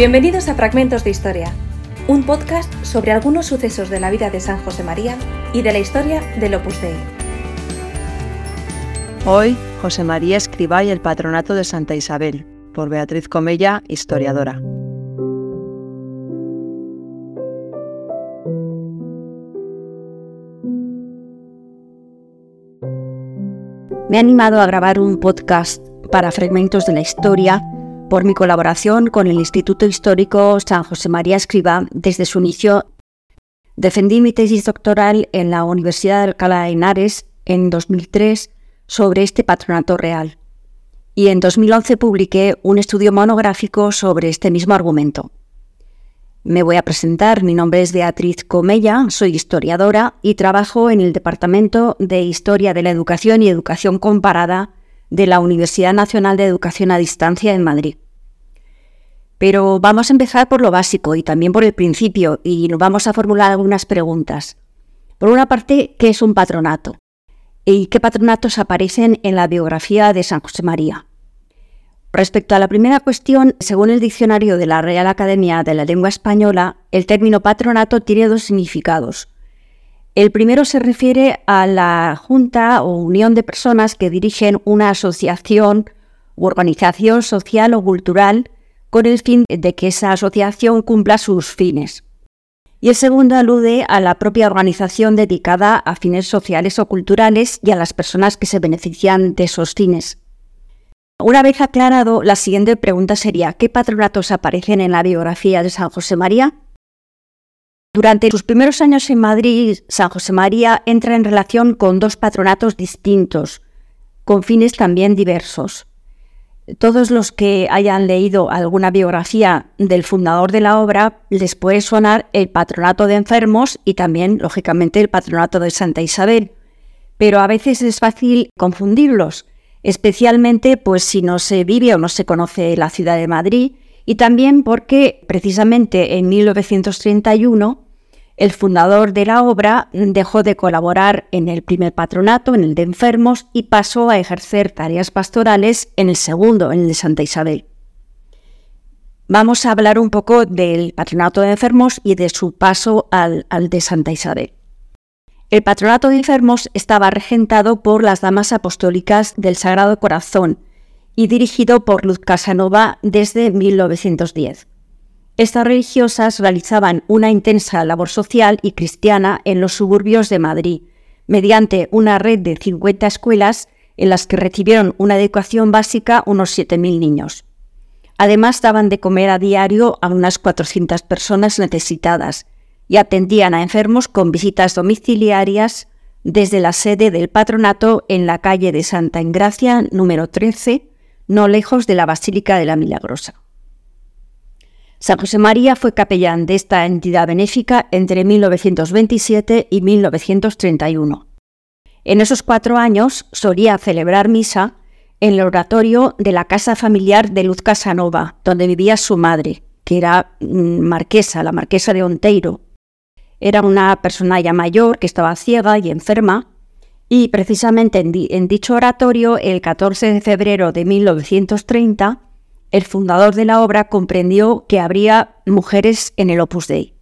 Bienvenidos a Fragmentos de Historia, un podcast sobre algunos sucesos de la vida de San José María y de la historia del Opus Dei. Hoy, José María Escribá y el Patronato de Santa Isabel, por Beatriz Comella, historiadora. Me he animado a grabar un podcast para fragmentos de la historia por mi colaboración con el Instituto Histórico San José María Escriba desde su inicio. Defendí mi tesis doctoral en la Universidad de Alcalá de Henares en 2003 sobre este patronato real. Y en 2011 publiqué un estudio monográfico sobre este mismo argumento. Me voy a presentar, mi nombre es Beatriz Comella, soy historiadora y trabajo en el Departamento de Historia de la Educación y Educación Comparada de la Universidad Nacional de Educación a Distancia en Madrid. Pero vamos a empezar por lo básico y también por el principio y nos vamos a formular algunas preguntas. Por una parte, ¿qué es un patronato? ¿Y qué patronatos aparecen en la biografía de San José María? Respecto a la primera cuestión, según el diccionario de la Real Academia de la Lengua Española, el término patronato tiene dos significados. El primero se refiere a la junta o unión de personas que dirigen una asociación u organización social o cultural con el fin de que esa asociación cumpla sus fines. Y el segundo alude a la propia organización dedicada a fines sociales o culturales y a las personas que se benefician de esos fines. Una vez aclarado, la siguiente pregunta sería, ¿qué patronatos aparecen en la biografía de San José María? Durante sus primeros años en Madrid, San José María entra en relación con dos patronatos distintos, con fines también diversos. Todos los que hayan leído alguna biografía del fundador de la obra les puede sonar el patronato de enfermos y también, lógicamente, el patronato de Santa Isabel. Pero a veces es fácil confundirlos, especialmente pues si no se vive o no se conoce la ciudad de Madrid y también porque precisamente en 1931 el fundador de la obra dejó de colaborar en el primer patronato, en el de enfermos, y pasó a ejercer tareas pastorales en el segundo, en el de Santa Isabel. Vamos a hablar un poco del patronato de enfermos y de su paso al, al de Santa Isabel. El patronato de enfermos estaba regentado por las Damas Apostólicas del Sagrado Corazón, y dirigido por Luz Casanova desde 1910. Estas religiosas realizaban una intensa labor social y cristiana en los suburbios de Madrid, mediante una red de 50 escuelas en las que recibieron una educación básica unos 7.000 niños. Además, daban de comer a diario a unas 400 personas necesitadas y atendían a enfermos con visitas domiciliarias desde la sede del patronato en la calle de Santa Engracia número 13, no lejos de la Basílica de la Milagrosa. San José María fue capellán de esta entidad benéfica entre 1927 y 1931. En esos cuatro años solía celebrar misa en el oratorio de la casa familiar de Luz Casanova, donde vivía su madre, que era mm, marquesa, la marquesa de Onteiro. Era una persona ya mayor que estaba ciega y enferma y precisamente en, dicho oratorio, el 14 de febrero de 1930, el fundador de la obra comprendió que habría mujeres en el Opus Dei.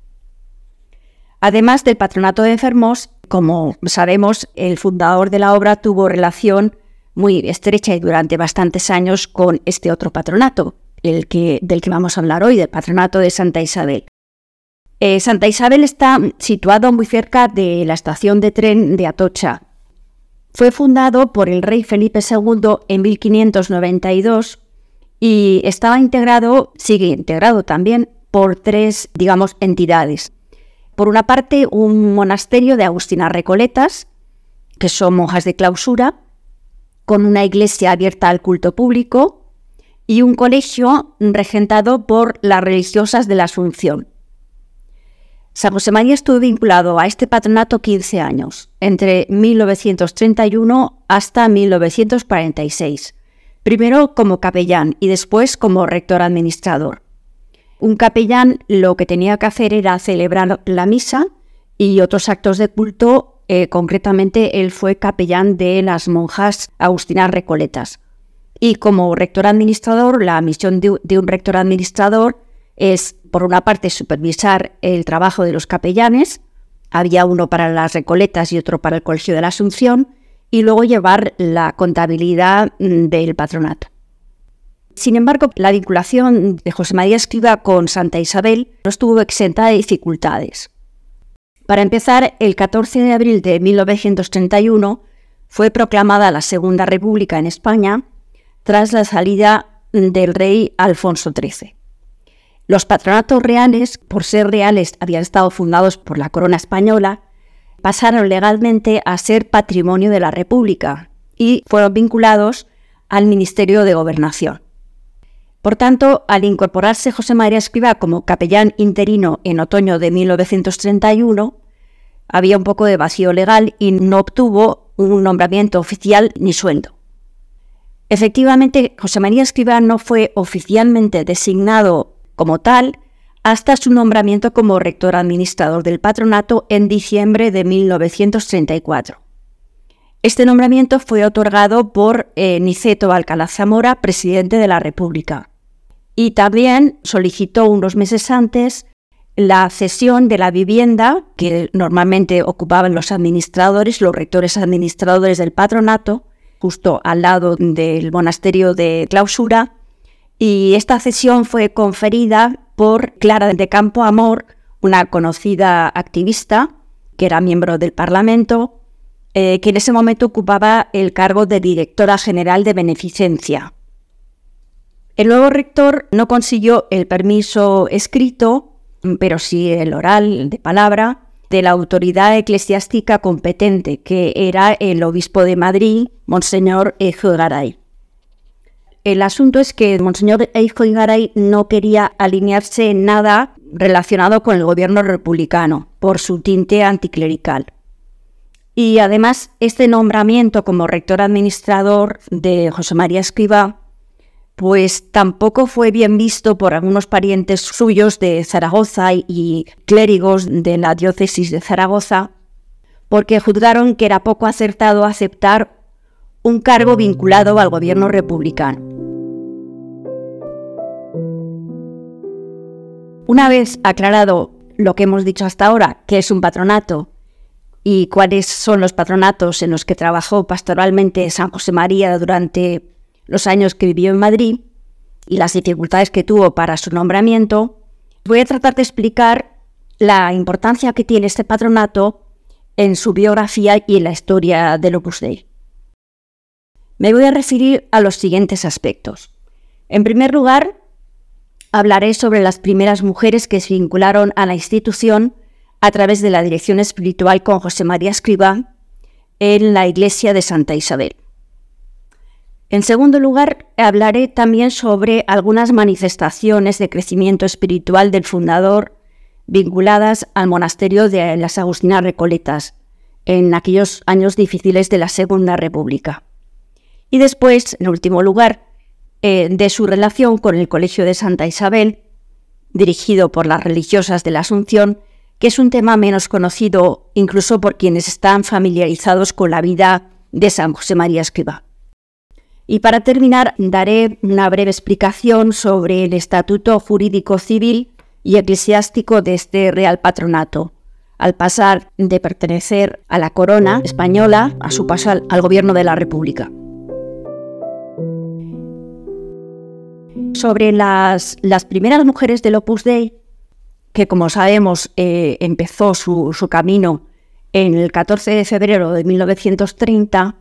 Además del patronato de enfermos, como sabemos, el fundador de la obra tuvo relación muy estrecha y durante bastantes años con este otro patronato, el que, del que vamos a hablar hoy, del patronato de Santa Isabel. Eh, Santa Isabel está situado muy cerca de la estación de tren de Atocha, fue fundado por el rey Felipe II en 1592 y estaba integrado, sigue integrado también, por tres, digamos, entidades. Por una parte, un monasterio de Agustinas Recoletas, que son monjas de clausura, con una iglesia abierta al culto público, y un colegio regentado por las religiosas de la Asunción. San José María estuvo vinculado a este patronato 15 años, entre 1931 hasta 1946, primero como capellán y después como rector administrador. Un capellán lo que tenía que hacer era celebrar la misa y otros actos de culto, eh, concretamente él fue capellán de las monjas agustinas recoletas. Y como rector administrador, la misión de un rector administrador es, por una parte, supervisar el trabajo de los capellanes, había uno para las Recoletas y otro para el Colegio de la Asunción, y luego llevar la contabilidad mm, del patronato. Sin embargo, la vinculación de José María Escriba con Santa Isabel no estuvo exenta de dificultades. Para empezar, el 14 de abril de 1931 fue proclamada la Segunda República en España tras la salida del rey Alfonso XIII. Los patronatos reales, por ser reales, habían estado fundados por la corona española, pasaron legalmente a ser patrimonio de la República y fueron vinculados al Ministerio de Gobernación. Por tanto, al incorporarse José María Escribá como capellán interino en otoño de 1931, había un poco de vacío legal y no obtuvo un nombramiento oficial ni sueldo. Efectivamente, José María Escribá no fue oficialmente designado como tal hasta su nombramiento como rector administrador del patronato en diciembre de 1934. Este nombramiento fue otorgado por eh, Niceto Alcalá Zamora, presidente de la República, y también solicitó unos meses antes la cesión de la vivienda que normalmente ocupaban los administradores, los rectores administradores del patronato, justo al lado del monasterio de clausura, y esta cesión fue conferida por Clara de Campo Amor, una conocida activista que era miembro del Parlamento, eh, que en ese momento ocupaba el cargo de directora general de beneficencia. El nuevo rector no consiguió el permiso escrito, pero sí el oral de palabra, de la autoridad eclesiástica competente, que era el obispo de Madrid, Monseñor Ejo Garay. El asunto es que Monseñor Eijo Garay no quería alinearse en nada relacionado con el gobierno republicano por su tinte anticlerical. Y además, este nombramiento como rector administrador de José María Escriba, pues tampoco fue bien visto por algunos parientes suyos de Zaragoza y clérigos de la diócesis de Zaragoza, porque juzgaron que era poco acertado aceptar un cargo vinculado al gobierno republicano. Una vez aclarado lo que hemos dicho hasta ahora, que es un patronato y cuáles son los patronatos en los que trabajó pastoralmente San José María durante los años que vivió en Madrid y las dificultades que tuvo para su nombramiento, voy a tratar de explicar la importancia que tiene este patronato en su biografía y en la historia del Opus Dei. Me voy a referir a los siguientes aspectos. En primer lugar, hablaré sobre las primeras mujeres que se vincularon a la institución a través de la dirección espiritual con José María Escribá en la iglesia de Santa Isabel. En segundo lugar, hablaré también sobre algunas manifestaciones de crecimiento espiritual del fundador vinculadas al monasterio de las Agustinas Recoletas en aquellos años difíciles de la Segunda República. Y después, en último lugar, eh, de su relación con el Colegio de Santa Isabel, dirigido por las religiosas de la Asunción, que es un tema menos conocido incluso por quienes están familiarizados con la vida de San José María Escriba. Y para terminar, daré una breve explicación sobre el estatuto jurídico civil y eclesiástico de este Real Patronato, al pasar de pertenecer a la corona española a su paso al gobierno de la República. Sobre las, primeras mujeres del Opus Dei, que como sabemos eh, empezó su, camino en el 14 de febrero de 1930,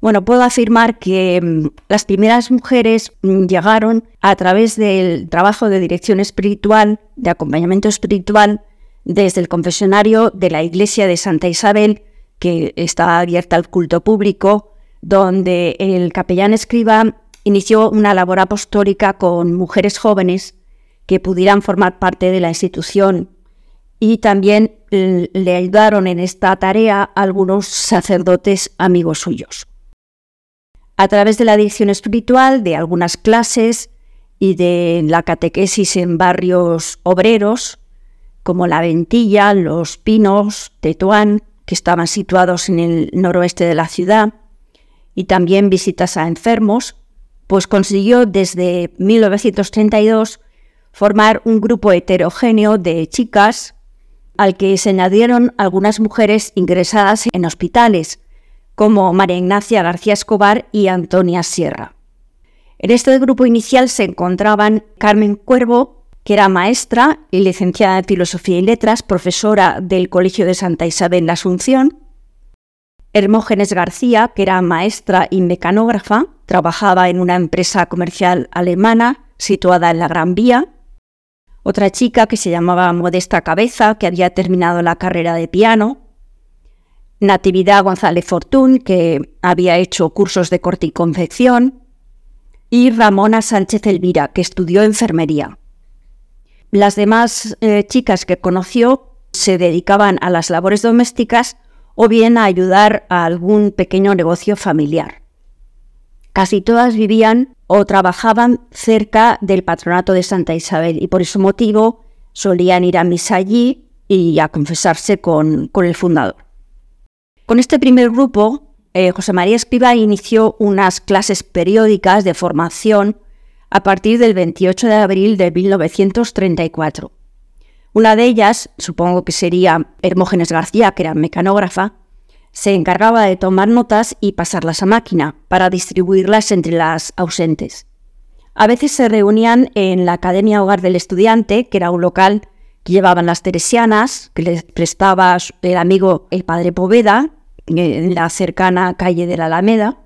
bueno, puedo afirmar que mm, las primeras mujeres mm, llegaron a través del trabajo de dirección espiritual, de acompañamiento espiritual, desde el confesionario de la iglesia de Santa Isabel, que está abierta al culto público, donde el capellán escriba inició una labor apostólica con mujeres jóvenes que pudieran formar parte de la institución y también le ayudaron en esta tarea algunos sacerdotes amigos suyos. A través de la dirección espiritual, de algunas clases y de la catequesis en barrios obreros, como La Ventilla, Los Pinos, Tetuán, que estaban situados en el noroeste de la ciudad, y también visitas a enfermos, pues consiguió desde 1932 formar un grupo heterogéneo de chicas al que se añadieron algunas mujeres ingresadas en hospitales, como María Ignacia García Escobar y Antonia Sierra. En este grupo inicial se encontraban Carmen Cuervo, que era maestra y licenciada en Filosofía y Letras, profesora del Colegio de Santa Isabel la Asunción, Hermógenes García, que era maestra y mecanógrafa, trabajaba en una empresa comercial alemana situada en la Gran Vía, otra chica que se llamaba Modesta Cabeza, que había terminado la carrera de piano, Natividad González Fortún, que había hecho cursos de corte y confección, y Ramona Sánchez Elvira, que estudió enfermería. Las demás eh, chicas que conoció se dedicaban a las labores domésticas o bien a ayudar a algún pequeño negocio familiar. Casi todas vivían o trabajaban cerca del patronato de Santa Isabel y por ese motivo solían ir a misa allí y a confesarse con, el fundador. Con este primer grupo, eh, José María Escriba inició unas clases periódicas de formación a partir del 28 de abril de 1934. Una de ellas, supongo que sería Hermógenes García, que era mecanógrafa, se encargaba de tomar notas y pasarlas a máquina para distribuirlas entre las ausentes. A veces se reunían en la Academia Hogar del Estudiante, que era un local que llevaban las teresianas, que les prestaba el amigo el padre Poveda, en la cercana calle de la Alameda,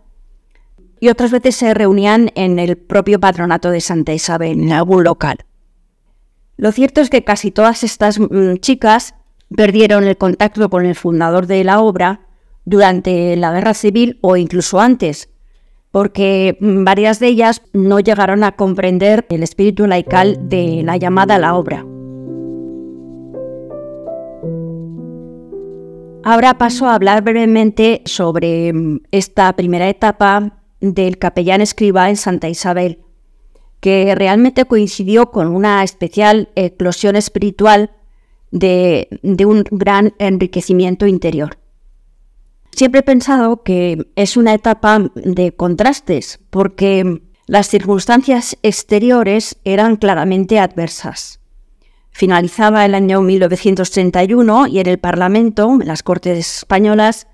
y otras veces se reunían en el propio patronato de Santa Isabel, en algún local. Lo cierto es que casi todas estas mm, chicas perdieron el contacto con el fundador de la obra durante la guerra civil o incluso antes, porque varias de ellas no llegaron a comprender el espíritu laical de la llamada a la obra. Ahora paso a hablar brevemente sobre mm, esta primera etapa del capellán escriba en Santa Isabel, que realmente coincidió con una especial eclosión espiritual de un gran enriquecimiento interior. Siempre he pensado que es una etapa de contrastes, porque las circunstancias exteriores eran claramente adversas. Finalizaba el año 1931 y en el Parlamento, en las Cortes Españolas,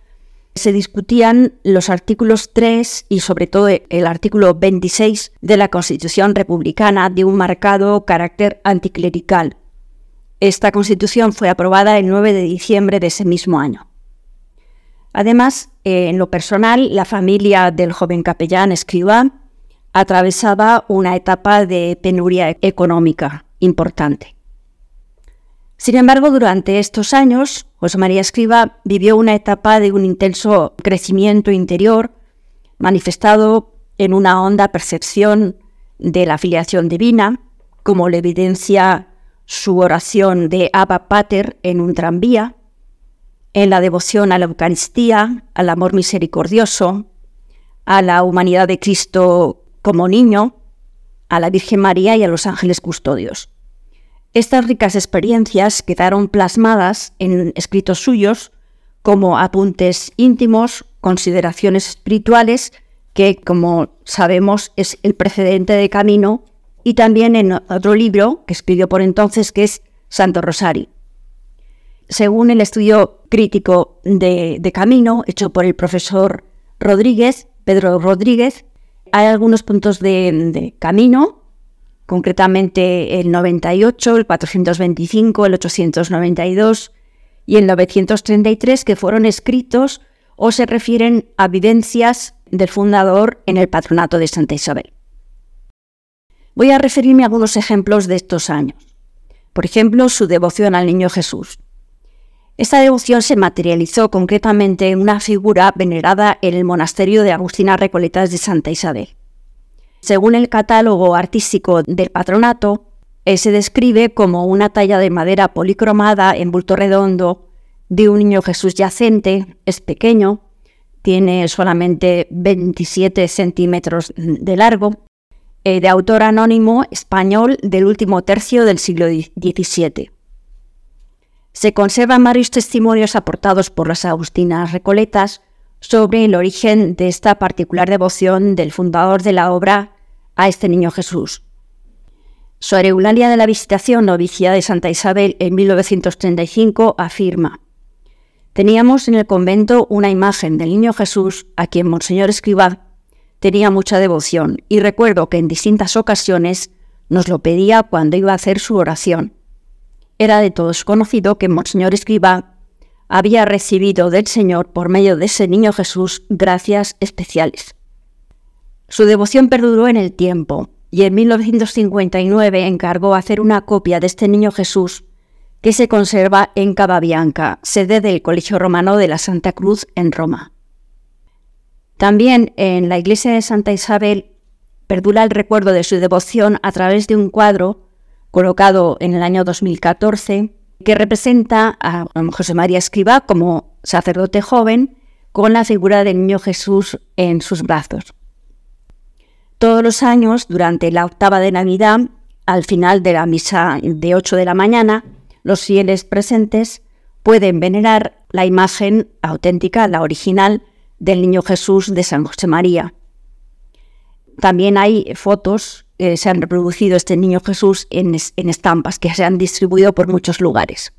se discutían los artículos 3 y sobre todo el artículo 26 de la Constitución republicana de un marcado carácter anticlerical. Esta Constitución fue aprobada el 9 de diciembre de ese mismo año. Además, eh, en lo personal, la familia del joven capellán escriba atravesaba una etapa de penuria económica importante. Sin embargo, durante estos años, José María Escriba vivió una etapa de un intenso crecimiento interior, manifestado en una honda percepción de la filiación divina, como le evidencia su oración de Abba Pater en un tranvía, en la devoción a la Eucaristía, al amor misericordioso, a la humanidad de Cristo como niño, a la Virgen María y a los ángeles custodios. Estas ricas experiencias quedaron plasmadas en escritos suyos como apuntes íntimos, consideraciones espirituales, que como sabemos es el precedente de Camino, y también en otro libro que escribió por entonces que es Santo Rosario. Según el estudio crítico de, Camino, hecho por el profesor Rodríguez, Pedro Rodríguez, hay algunos puntos de, Camino, concretamente el 98, el 425, el 892 y el 933, que fueron escritos o se refieren a vivencias del fundador en el patronato de Santa Isabel. Voy a referirme a algunos ejemplos de estos años. Por ejemplo, su devoción al Niño Jesús. Esta devoción se materializó concretamente en una figura venerada en el monasterio de Agustinas Recoletas de Santa Isabel. Según el catálogo artístico del patronato, se describe como una talla de madera policromada en bulto redondo de un niño Jesús yacente, es pequeño, tiene solamente 27 centímetros de largo, eh, de autor anónimo español del último tercio del siglo XVII. Se conservan varios testimonios aportados por las agustinas recoletas sobre el origen de esta particular devoción del fundador de la obra a este niño Jesús. Sor Eulalia de la Visitación, novicia de Santa Isabel, en 1935, afirma: Teníamos en el convento una imagen del niño Jesús a quien Monseñor Escribá tenía mucha devoción y recuerdo que en distintas ocasiones nos lo pedía cuando iba a hacer su oración. Era de todos conocido que Monseñor Escribá había recibido del Señor por medio de ese niño Jesús gracias especiales. Su devoción perduró en el tiempo y en 1959 encargó hacer una copia de este niño Jesús que se conserva en Cababianca, sede del Colegio Romano de la Santa Cruz en Roma. También en la iglesia de Santa Isabel perdura el recuerdo de su devoción a través de un cuadro colocado en el año 2014 que representa a José María Escriba como sacerdote joven con la figura del niño Jesús en sus brazos. Todos los años, durante la octava de Navidad, al final de la misa de 8 de la mañana, los fieles presentes pueden venerar la imagen auténtica, la original, del Niño Jesús de San José María. También hay fotos que se han reproducido este Niño Jesús en, estampas que se han distribuido por muchos lugares.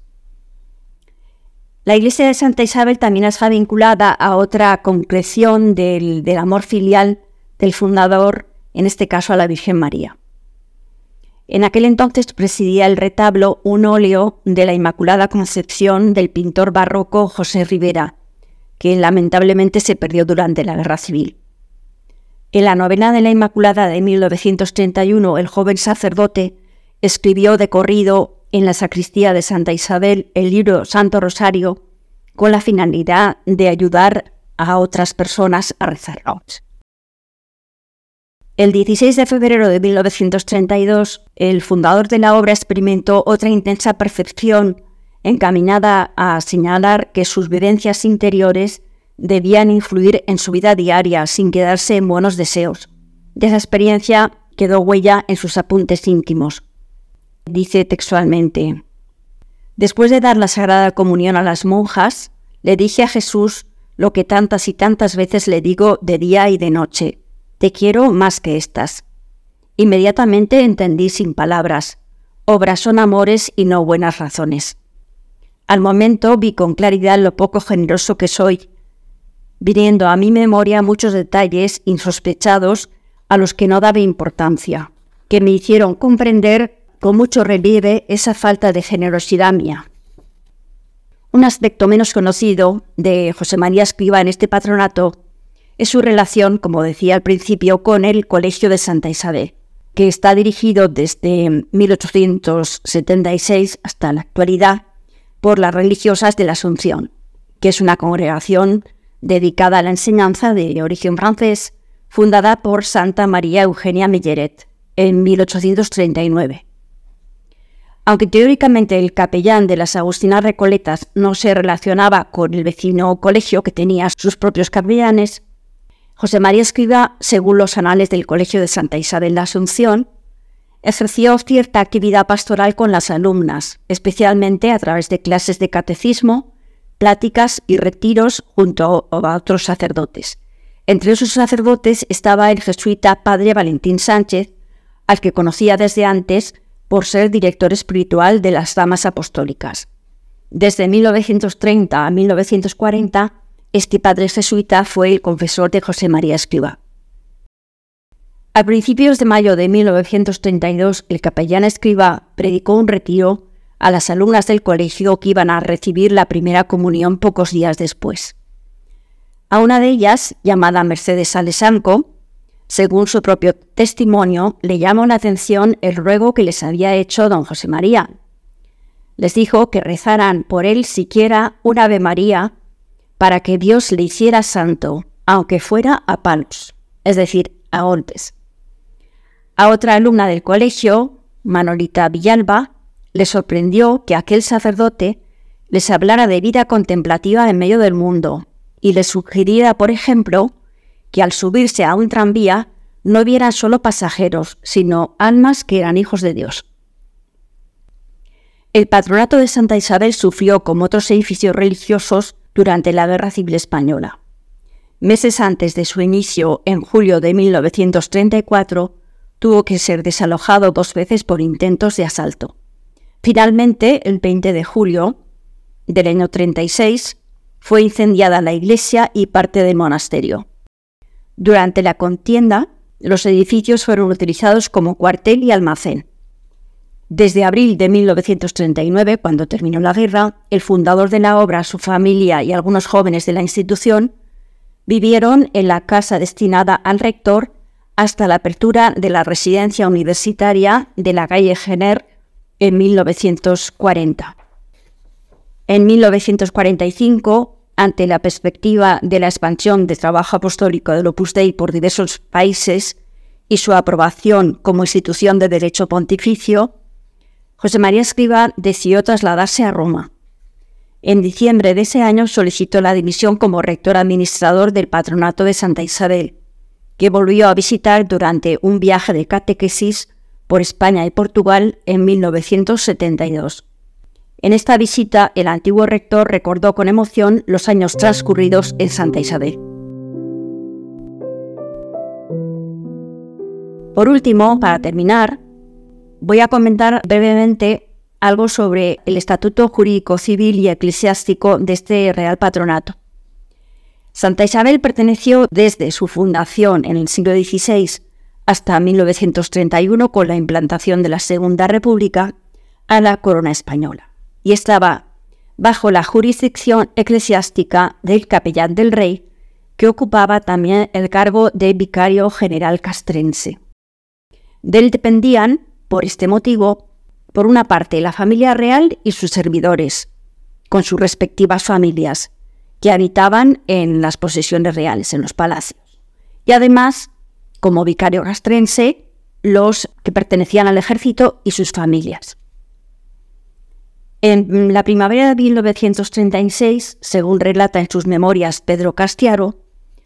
La iglesia de Santa Isabel también está vinculada a otra concreción del, del amor filial del fundador, en este caso a la Virgen María. En aquel entonces presidía el retablo un óleo de la Inmaculada Concepción del pintor barroco José Rivera, que lamentablemente se perdió durante la Guerra Civil. En la novena de la Inmaculada de 1931, el joven sacerdote escribió de corrido en la sacristía de Santa Isabel el libro Santo Rosario con la finalidad de ayudar a otras personas a rezar. El 16 de febrero de 1932, el fundador de la obra experimentó otra intensa percepción encaminada a señalar que sus vivencias interiores debían influir en su vida diaria sin quedarse en buenos deseos. De esa experiencia quedó huella en sus apuntes íntimos. Dice textualmente, Después de dar la Sagrada Comunión a las monjas, le dije a Jesús lo que tantas y tantas veces le digo de día y de noche, te quiero más que estas. Inmediatamente entendí sin palabras, obras son amores y no buenas razones. Al momento vi con claridad lo poco generoso que soy, viniendo a mi memoria muchos detalles insospechados a los que no daba importancia, que me hicieron comprender con mucho relieve esa falta de generosidad mía. Un aspecto menos conocido de José María Escriba en este patronato es su relación, como decía al principio, con el Colegio de Santa Isabel, que está dirigido desde 1876 hasta la actualidad por las religiosas de la Asunción, que es una congregación dedicada a la enseñanza de origen francés, fundada por Santa María Eugenia Milleret en 1839. Aunque teóricamente el capellán de las Agustinas Recoletas no se relacionaba con el vecino colegio que tenía sus propios capellanes, José María Escriba, según los anales del Colegio de Santa Isabel de Asunción, ejerció cierta actividad pastoral con las alumnas, especialmente a través de clases de catecismo, pláticas y retiros junto a otros sacerdotes. Entre esos sacerdotes estaba el jesuita padre Valentín Sánchez, al que conocía desde antes por ser director espiritual de las Damas Apostólicas. Desde 1930 a 1940, este padre jesuita fue el confesor de José María Escriba. A principios de mayo de 1932, el capellán Escriba predicó un retiro a las alumnas del colegio que iban a recibir la primera comunión pocos días después. A una de ellas, llamada Mercedes Alesanco, según su propio testimonio, le llamó la atención el ruego que les había hecho don José María. Les dijo que rezaran por él siquiera un Ave María para que Dios le hiciera santo, aunque fuera a palos, es decir, a golpes. A otra alumna del colegio, Manolita Villalba, le sorprendió que aquel sacerdote les hablara de vida contemplativa en medio del mundo y les sugiriera, por ejemplo, que al subirse a un tranvía no vieran solo pasajeros, sino almas que eran hijos de Dios. El patronato de Santa Isabel sufrió, como otros edificios religiosos, durante la Guerra Civil Española. Meses antes de su inicio, en julio de 1934, tuvo que ser desalojado dos veces por intentos de asalto. Finalmente, el 20 de julio del año 36, fue incendiada la iglesia y parte del monasterio. Durante la contienda, los edificios fueron utilizados como cuartel y almacén. Desde abril de 1939, cuando terminó la guerra, el fundador de la obra, su familia y algunos jóvenes de la institución vivieron en la casa destinada al rector hasta la apertura de la residencia universitaria de la calle Jenner en 1940. En 1945, ante la perspectiva de la expansión del trabajo apostólico del Opus Dei por diversos países y su aprobación como institución de derecho pontificio, José María Escriba decidió trasladarse a Roma. En diciembre de ese año solicitó la dimisión como rector administrador del patronato de Santa Isabel, que volvió a visitar durante un viaje de catequesis por España y Portugal en 1972. En esta visita, el antiguo rector recordó con emoción los años transcurridos en Santa Isabel. Por último, para terminar, voy a comentar brevemente algo sobre el estatuto jurídico civil y eclesiástico de este Real Patronato. Santa Isabel perteneció desde su fundación en el siglo XVI hasta 1931 con la implantación de la Segunda República a la corona española y estaba bajo la jurisdicción eclesiástica del capellán del rey, que ocupaba también el cargo de vicario general castrense. De él dependían por este motivo, por una parte, la familia real y sus servidores, con sus respectivas familias, que habitaban en las posesiones reales, en los palacios. Y además, como vicario castrense, los que pertenecían al ejército y sus familias. En la primavera de 1936, según relata en sus memorias Pedro Castiaro,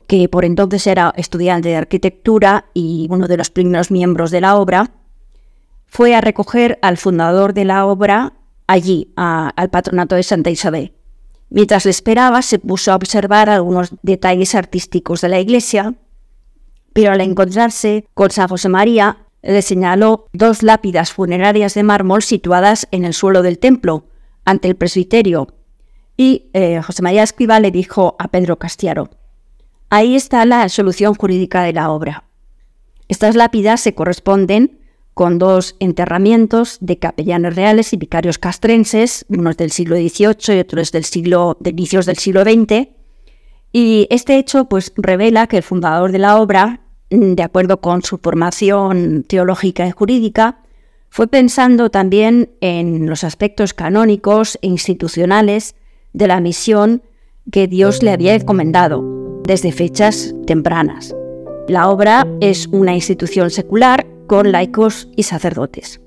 que por entonces era estudiante de arquitectura y uno de los primeros miembros de la obra, fue a recoger al fundador de la obra allí, al patronato de Santa Isabel. Mientras le esperaba, se puso a observar algunos detalles artísticos de la iglesia, pero al encontrarse con San José María, le señaló dos lápidas funerarias de mármol situadas en el suelo del templo, ante el presbiterio. Y eh, José María Escriba le dijo a Pedro Castiaro, ahí está la solución jurídica de la obra. Estas lápidas se corresponden con dos enterramientos de capellanes reales y vicarios castrenses, unos del siglo XVIII y otros del siglo, de inicios del siglo XX. Y este hecho pues, revela que el fundador de la obra, mm, de acuerdo con su formación teológica y jurídica, fue pensando también en los aspectos canónicos e institucionales de la misión que Dios le había encomendado desde fechas tempranas. La obra es una institución secular con laicos y sacerdotes.